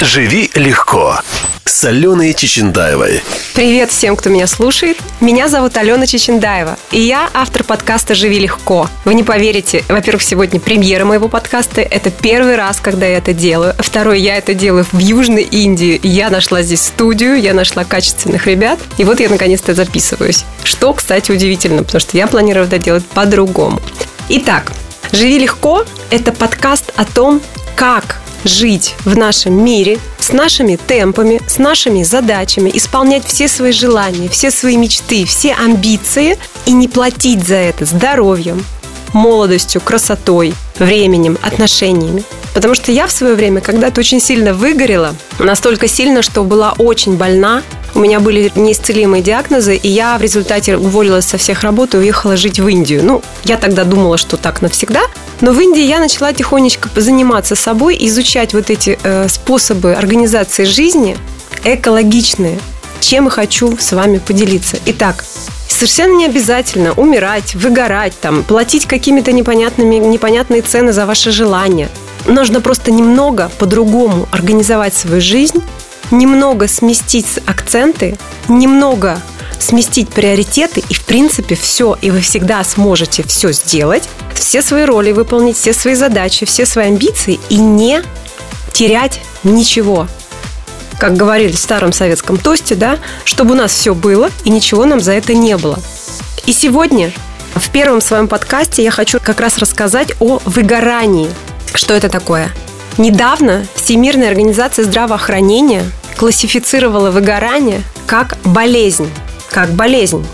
«Живи легко» с Аленой Чечендаевой. Привет всем, кто меня слушает. Меня зовут Алена Чечендаева, и я автор подкаста «Живи легко». Вы не поверите, во-первых, сегодня премьера моего подкаста. Это первый раз, когда я это делаю. Второй, я это делаю в Южной Индии. Я нашла здесь студию, я нашла качественных ребят, и вот я наконец-то записываюсь. Что, кстати, удивительно, потому что я планировала это делать по-другому. Итак, «Живи легко» – это подкаст о том, как жить в нашем мире с нашими темпами, с нашими задачами, исполнять все свои желания, все свои мечты, все амбиции и не платить за это здоровьем, молодостью, красотой, временем, отношениями. Потому что я в свое время когда-то очень сильно выгорела, настолько сильно, что была очень больна, у меня были неисцелимые диагнозы, и я в результате уволилась со всех работ и уехала жить в Индию. Ну, я тогда думала, что так навсегда. Но в Индии я начала тихонечко заниматься собой, изучать вот эти э, способы организации жизни экологичные, чем хочу с вами поделиться. Итак, Совершенно не обязательно умирать, выгорать, там, платить какими-то непонятными, непонятные цены за ваши желания. Нужно просто немного по-другому организовать свою жизнь, немного сместить акценты, немного сместить приоритеты, и в принципе все, и вы всегда сможете все сделать, все свои роли выполнить, все свои задачи, все свои амбиции и не терять ничего. Как говорили в старом советском тосте, да, чтобы у нас все было и ничего нам за это не было. И сегодня в первом своем подкасте я хочу как раз рассказать о выгорании. Что это такое? Недавно Всемирная организация здравоохранения классифицировала выгорание как болезнь. Как болезнь.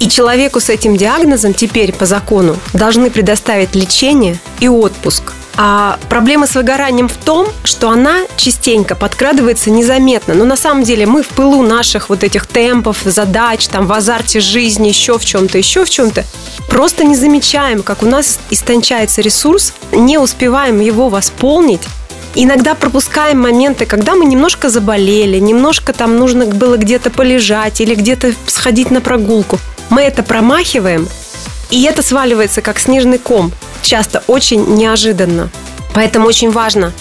И человеку с этим диагнозом теперь по закону должны предоставить лечение и отпуск. А проблема с выгоранием в том, что она частенько подкрадывается незаметно. Но на самом деле мы в пылу наших вот этих темпов, задач, там в азарте жизни, еще в чем-то, еще в чем-то, просто не замечаем, как у нас истончается ресурс, не успеваем его восполнить, иногда пропускаем моменты, когда мы немножко заболели, немножко там нужно было где-то полежать или где-то сходить на прогулку. Мы это промахиваем, и это сваливается как снежный ком, часто очень неожиданно. Поэтому очень важно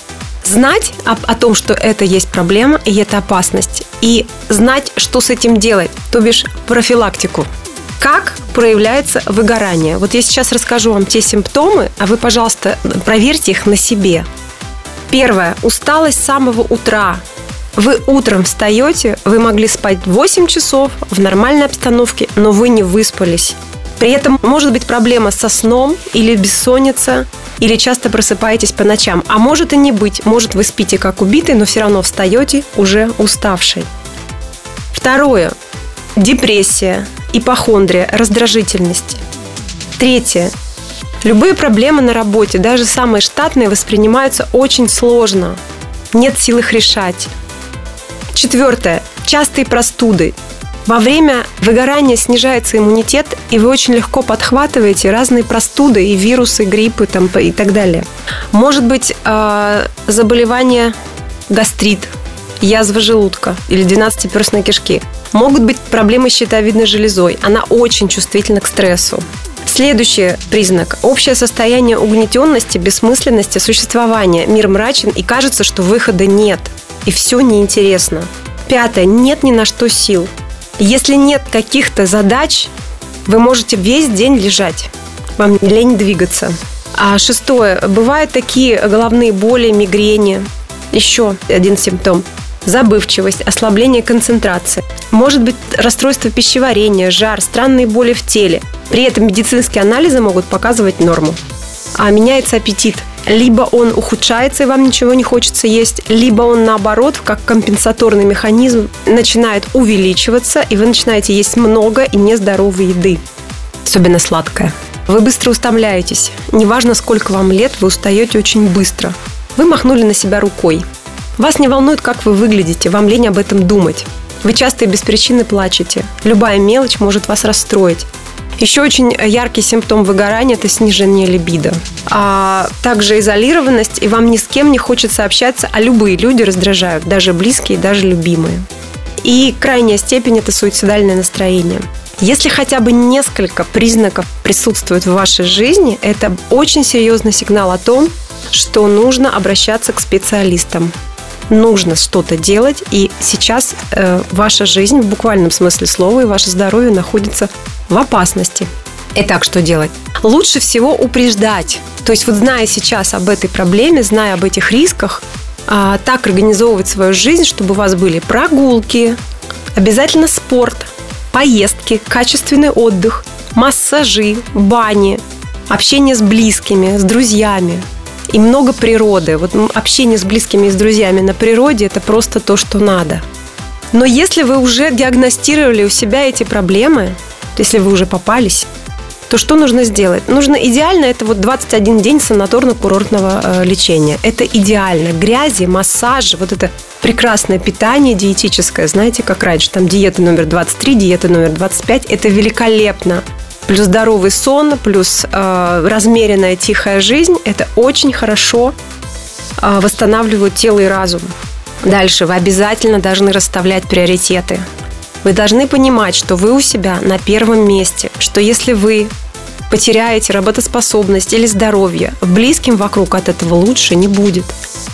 знать о, о том, что это есть проблема и это опасность, и знать, что с этим делать, то бишь профилактику. Как проявляется выгорание? Вот я сейчас расскажу вам те симптомы, а вы, пожалуйста, проверьте их на себе. Первое. Усталость с самого утра. Вы утром встаете, вы могли спать 8 часов в нормальной обстановке, но вы не выспались. При этом может быть проблема со сном или бессонница, или часто просыпаетесь по ночам. А может и не быть. Может вы спите как убитый, но все равно встаете уже уставший. Второе. Депрессия, ипохондрия, раздражительность. Третье. Любые проблемы на работе, даже самые штатные, воспринимаются очень сложно. Нет сил их решать. Четвертое. Частые простуды. Во время выгорания снижается иммунитет, и вы очень легко подхватываете разные простуды и вирусы, гриппы там, и так далее. Может быть э, заболевание гастрит, язва желудка или 12-перстной кишки. Могут быть проблемы с щитовидной железой. Она очень чувствительна к стрессу. Следующий признак – общее состояние угнетенности, бессмысленности существования. Мир мрачен и кажется, что выхода нет. И все неинтересно. Пятое – нет ни на что сил. Если нет каких-то задач, вы можете весь день лежать. Вам лень двигаться. А шестое. Бывают такие головные боли, мигрени. Еще один симптом забывчивость, ослабление концентрации. Может быть расстройство пищеварения, жар, странные боли в теле. При этом медицинские анализы могут показывать норму. А меняется аппетит. Либо он ухудшается, и вам ничего не хочется есть, либо он наоборот, как компенсаторный механизм, начинает увеличиваться, и вы начинаете есть много и нездоровой еды, особенно сладкое. Вы быстро устомляетесь. Неважно, сколько вам лет, вы устаете очень быстро. Вы махнули на себя рукой. Вас не волнует, как вы выглядите, вам лень об этом думать. Вы часто и без причины плачете. Любая мелочь может вас расстроить. Еще очень яркий симптом выгорания – это снижение либидо. А также изолированность, и вам ни с кем не хочется общаться, а любые люди раздражают, даже близкие, даже любимые. И крайняя степень – это суицидальное настроение. Если хотя бы несколько признаков присутствуют в вашей жизни, это очень серьезный сигнал о том, что нужно обращаться к специалистам. Нужно что-то делать, и сейчас э, ваша жизнь в буквальном смысле слова и ваше здоровье находится в опасности. Итак, что делать? Лучше всего упреждать. То есть вот зная сейчас об этой проблеме, зная об этих рисках, а, так организовывать свою жизнь, чтобы у вас были прогулки, обязательно спорт, поездки, качественный отдых, массажи, бани, общение с близкими, с друзьями и много природы. Вот общение с близкими и с друзьями на природе – это просто то, что надо. Но если вы уже диагностировали у себя эти проблемы, если вы уже попались, то что нужно сделать? Нужно идеально, это вот 21 день санаторно-курортного э, лечения. Это идеально. Грязи, массажи, вот это прекрасное питание диетическое, знаете, как раньше, там диета номер 23, диета номер 25, это великолепно. Плюс здоровый сон, плюс э, размеренная тихая жизнь, это очень хорошо э, восстанавливают тело и разум. Дальше вы обязательно должны расставлять приоритеты. Вы должны понимать, что вы у себя на первом месте, что если вы потеряете работоспособность или здоровье, близким вокруг от этого лучше не будет.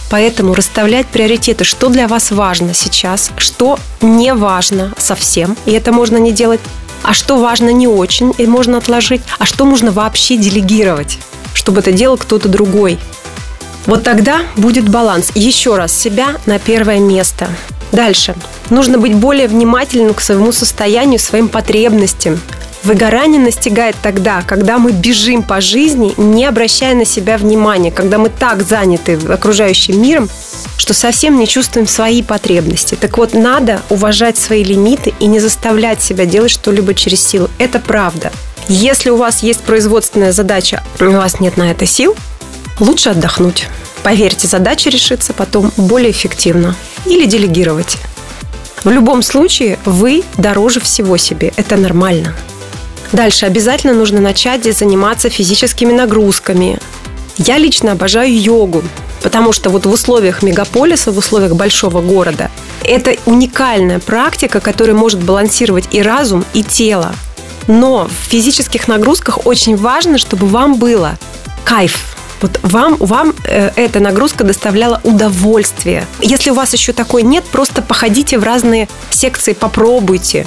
Поэтому расставлять приоритеты, что для вас важно сейчас, что не важно совсем, и это можно не делать, а что важно не очень, и можно отложить, а что можно вообще делегировать, чтобы это делал кто-то другой. Вот тогда будет баланс. Еще раз, себя на первое место. Дальше. Нужно быть более внимательным к своему состоянию, своим потребностям. Выгорание настигает тогда, когда мы бежим по жизни, не обращая на себя внимания, когда мы так заняты окружающим миром, что совсем не чувствуем свои потребности. Так вот, надо уважать свои лимиты и не заставлять себя делать что-либо через силу. Это правда. Если у вас есть производственная задача, у вас нет на это сил, лучше отдохнуть. Поверьте, задача решится потом более эффективно. Или делегировать. В любом случае, вы дороже всего себе. Это нормально. Дальше обязательно нужно начать заниматься физическими нагрузками. Я лично обожаю йогу, потому что вот в условиях мегаполиса, в условиях большого города, это уникальная практика, которая может балансировать и разум, и тело. Но в физических нагрузках очень важно, чтобы вам было кайф, вот вам, вам э, эта нагрузка доставляла удовольствие. Если у вас еще такой нет, просто походите в разные секции, попробуйте.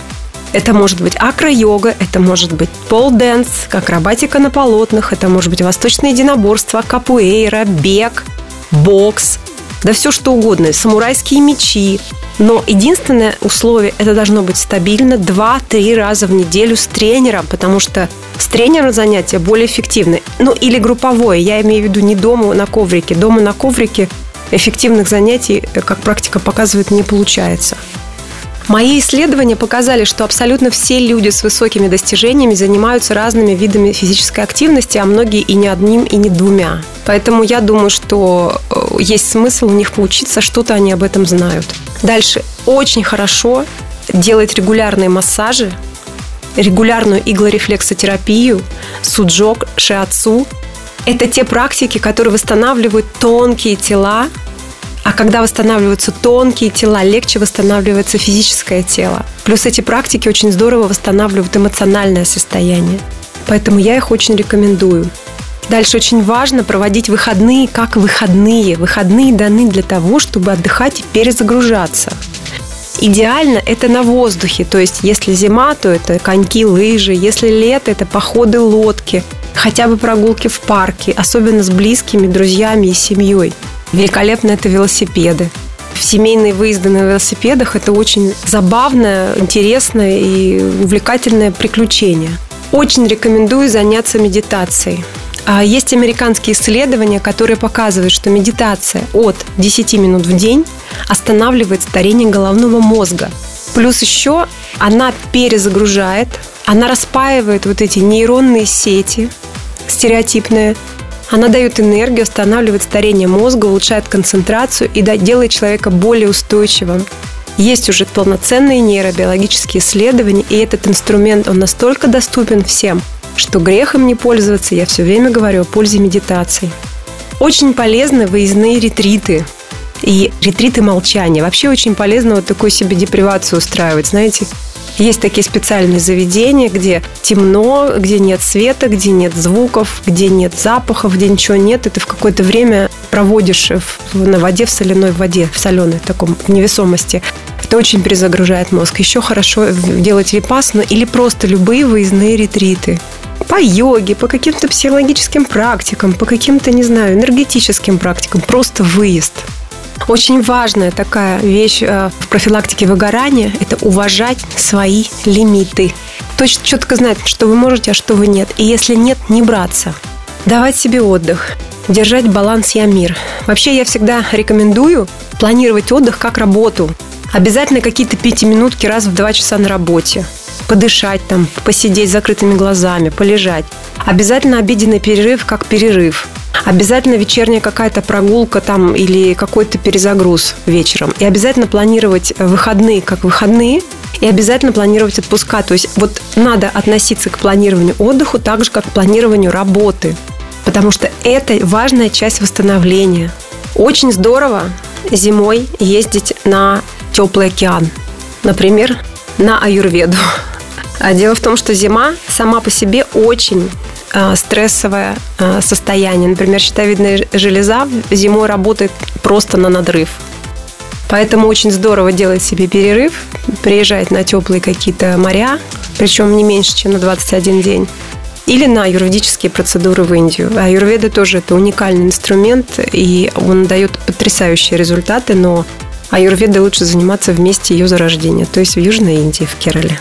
Это может быть акро-йога, это может быть пол-дэнс, акробатика на полотнах, это может быть восточное единоборство, капуэйра, бег, бокс, да все что угодно, самурайские мечи. Но единственное условие – это должно быть стабильно 2-3 раза в неделю с тренером, потому что с тренером занятия более эффективны. Ну, или групповое, я имею в виду не дома на коврике. Дома на коврике эффективных занятий, как практика показывает, не получается. Мои исследования показали, что абсолютно все люди с высокими достижениями занимаются разными видами физической активности, а многие и не одним, и не двумя. Поэтому я думаю, что э, есть смысл у них поучиться, что-то они об этом знают. Дальше. Очень хорошо делать регулярные массажи, регулярную иглорефлексотерапию, суджок, шиатсу. Это те практики, которые восстанавливают тонкие тела, а когда восстанавливаются тонкие тела, легче восстанавливается физическое тело. Плюс эти практики очень здорово восстанавливают эмоциональное состояние. Поэтому я их очень рекомендую. Дальше очень важно проводить выходные как выходные. Выходные даны для того, чтобы отдыхать и перезагружаться. Идеально это на воздухе, то есть если зима, то это коньки, лыжи, если лето, это походы, лодки, хотя бы прогулки в парке, особенно с близкими, друзьями и семьей. Великолепно это велосипеды. Семейные выезды на велосипедах – это очень забавное, интересное и увлекательное приключение. Очень рекомендую заняться медитацией. А есть американские исследования, которые показывают, что медитация от 10 минут в день останавливает старение головного мозга. Плюс еще она перезагружает, она распаивает вот эти нейронные сети стереотипные, она дает энергию, останавливает старение мозга, улучшает концентрацию и делает человека более устойчивым. Есть уже полноценные нейробиологические исследования, и этот инструмент, он настолько доступен всем, что грех им не пользоваться, я все время говорю о пользе медитации. Очень полезны выездные ретриты и ретриты молчания. Вообще очень полезно вот такую себе депривацию устраивать, знаете, Есть такие специальные заведения, где темно, где нет света, где нет звуков, где нет запахов, где ничего нет, и ты в какое-то время проводишь на воде, в соляной воде, в соленой таком в невесомости. Это очень перезагружает мозг. Еще хорошо делать випасну или просто любые выездные ретриты по йоге, по каким-то психологическим практикам, по каким-то, не знаю, энергетическим практикам. Просто выезд. Очень важная такая вещь э, в профилактике выгорания – это уважать свои лимиты. Точно четко знать, что вы можете, а что вы нет. И если нет, не браться. Давать себе отдых. Держать баланс «я мир». Вообще я всегда рекомендую планировать отдых как работу. Обязательно какие-то пятиминутки раз в два часа на работе подышать там, посидеть с закрытыми глазами, полежать. Обязательно обеденный перерыв как перерыв. Обязательно вечерняя какая-то прогулка там или какой-то перезагруз вечером. И обязательно планировать выходные как выходные. И обязательно планировать отпуска. То есть вот надо относиться к планированию отдыха так же, как к планированию работы. Потому что это важная часть восстановления. Очень здорово зимой ездить на теплый океан. Например, на аюрведу. А дело в том, что зима сама по себе очень а, стрессовое а, состояние. Например, щитовидная железа зимой работает просто на надрыв. Поэтому очень здорово делать себе перерыв, приезжать на теплые какие-то моря, причем не меньше, чем на 21 день. Или на юридические процедуры в Индию. А юрведа тоже это уникальный инструмент, и он дает потрясающие результаты, но аюрведой лучше заниматься в месте ее зарождения, то есть в Южной Индии, в Керале.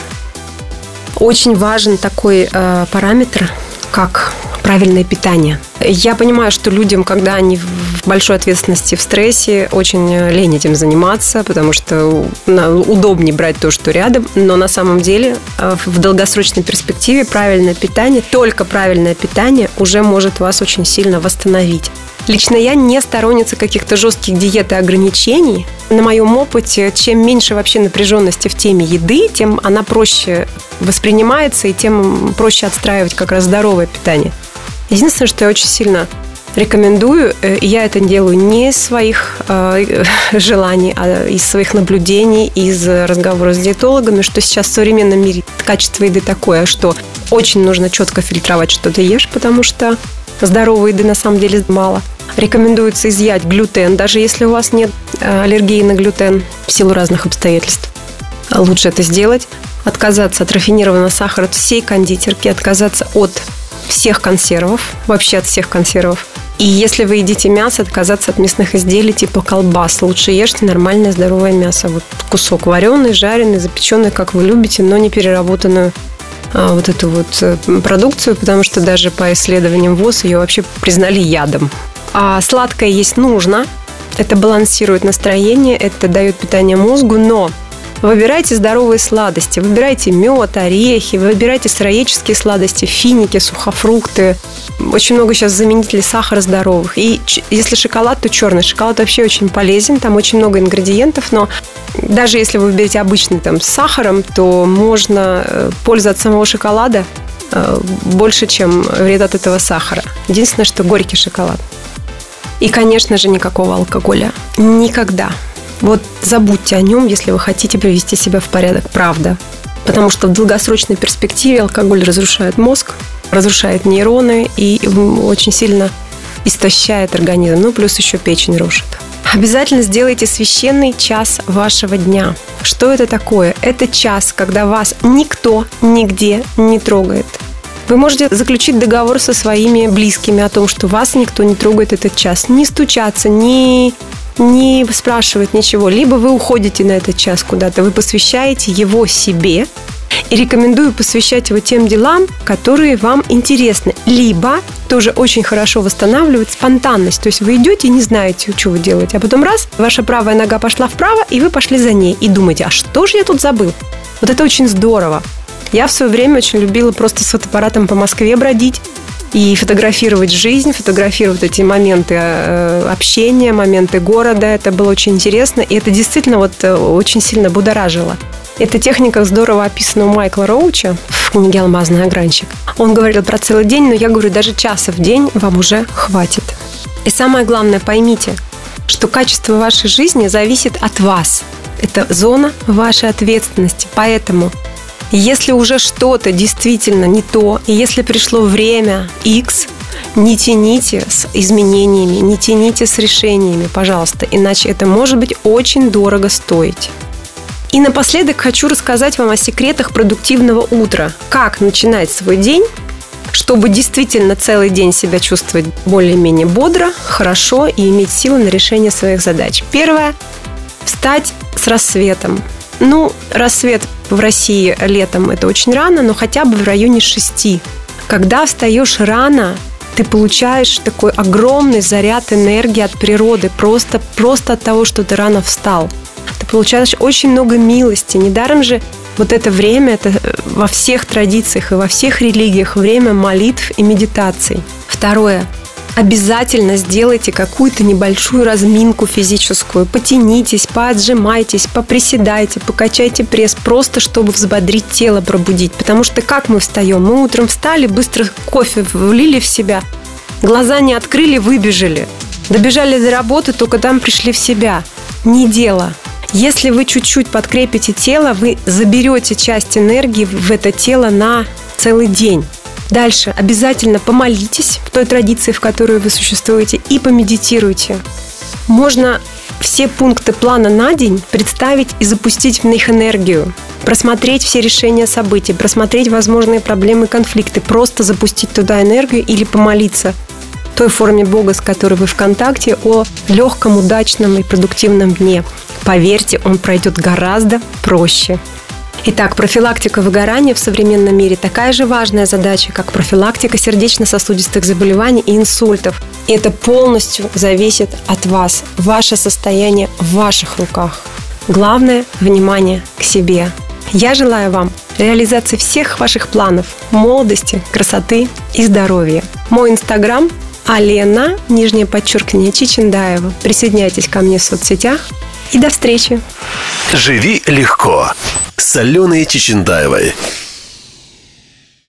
Очень важен такой э, параметр, как правильное питание. Я понимаю, что людям, когда они в большой ответственности, в стрессе, очень лень этим заниматься, потому что удобнее брать то, что рядом. Но на самом деле э, в долгосрочной перспективе правильное питание, только правильное питание уже может вас очень сильно восстановить. Лично я не сторонница каких-то жестких диет и ограничений. На моем опыте, чем меньше вообще напряженности в теме еды, тем она проще воспринимается и тем проще отстраивать как раз здоровое питание. Единственное, что я очень сильно рекомендую, э, и я это делаю не из своих э, желаний, а из своих наблюдений, из разговора с диетологами, что сейчас в современном мире качество еды такое, что очень нужно четко фильтровать, что ты ешь, потому что здоровой еды на самом деле мало. Рекомендуется изъять глютен, даже если у вас нет э, аллергии на глютен в силу разных обстоятельств. Лучше это сделать. Отказаться от рафинированного сахара, от всей кондитерки, отказаться от всех консервов, вообще от всех консервов. И если вы едите мясо, отказаться от мясных изделий типа колбас. Лучше ешьте нормальное здоровое мясо. Вот кусок вареный, жареный, запеченный, как вы любите, но не переработанную а, вот эту вот э, продукцию, потому что даже по исследованиям ВОЗ ее вообще признали ядом. А сладкое есть нужно. Это балансирует настроение, это дает питание мозгу, но Выбирайте здоровые сладости. Выбирайте мед, орехи, выбирайте сыроедческие сладости, финики, сухофрукты. Очень много сейчас заменителей сахара здоровых. И если шоколад, то черный. Шоколад вообще очень полезен, там очень много ингредиентов, но даже если вы выберете обычный там с сахаром, то можно э, пользу от самого шоколада э, больше, чем вред от этого сахара. Единственное, что горький шоколад. И, конечно же, никакого алкоголя. Никогда. Вот забудьте о нем, если вы хотите привести себя в порядок, правда. Потому что в долгосрочной перспективе алкоголь разрушает мозг, разрушает нейроны и очень сильно истощает организм. Ну, плюс еще печень рушит. Обязательно сделайте священный час вашего дня. Что это такое? Это час, когда вас никто нигде не трогает. Вы можете заключить договор со своими близкими о том, что вас никто не трогает этот час. Не стучаться, не не спрашивать ничего. Либо вы уходите на этот час куда-то, вы посвящаете его себе, и рекомендую посвящать его тем делам, которые вам интересны. Либо тоже очень хорошо восстанавливает спонтанность. То есть вы идете и не знаете, что вы делаете. А потом раз, ваша правая нога пошла вправо, и вы пошли за ней. И думаете, а что же я тут забыл? Вот это очень здорово. Я в свое время очень любила просто с фотоаппаратом по Москве бродить и фотографировать жизнь, фотографировать эти моменты э, общения, моменты города. Это было очень интересно, и это действительно вот э, очень сильно будоражило. Эта техника здорово описана у Майкла Роуча в книге «Алмазный огранщик». Он говорил про целый день, но я говорю, даже часа в день вам уже хватит. И самое главное, поймите, что качество вашей жизни зависит от вас. Это зона вашей ответственности. Поэтому Если уже что-то действительно не то, и если пришло время X, не тяните с изменениями, не тяните с решениями, пожалуйста, иначе это может быть очень дорого стоить. И напоследок хочу рассказать вам о секретах продуктивного утра. Как начинать свой день, чтобы действительно целый день себя чувствовать более-менее бодро, хорошо и иметь силы на решение своих задач. Первое – встать с рассветом. Ну, рассвет в России летом это очень рано, но хотя бы в районе 6. Когда встаешь рано, ты получаешь такой огромный заряд энергии от природы, просто, просто от того, что ты рано встал. Ты получаешь очень много милости. Недаром же вот это время, это э, во всех традициях и во всех религиях время молитв и медитаций. Второе. Обязательно сделайте какую-то небольшую разминку физическую. Потянитесь, поотжимайтесь, поприседайте, покачайте пресс, просто чтобы взбодрить тело, пробудить. Потому что как мы встаем? Мы утром встали, быстро кофе влили в себя, глаза не открыли, выбежали. Добежали до работы, только там пришли в себя. Не дело. Если вы чуть-чуть подкрепите тело, вы заберете часть энергии в это тело на целый день. Дальше обязательно помолитесь в той традиции, в которой вы существуете, и помедитируйте. Можно все пункты плана на день представить и запустить в них энергию. Просмотреть все решения событий, просмотреть возможные проблемы и конфликты, просто запустить туда энергию или помолиться той форме Бога, с которой вы в контакте, о легком, удачном и продуктивном дне. Поверьте, он пройдет гораздо проще. Итак, профилактика выгорания в современном мире такая же важная задача, как профилактика сердечно-сосудистых заболеваний и инсультов. И это полностью зависит от вас. Ваше состояние в ваших руках. Главное – внимание к себе. Я желаю вам реализации всех ваших планов, молодости, красоты и здоровья. Мой инстаграм Алена, нижнее подчеркивание, Чичендаева. Присоединяйтесь ко мне в соцсетях. И до встречи. Живи легко с Аленой Чечендаевой.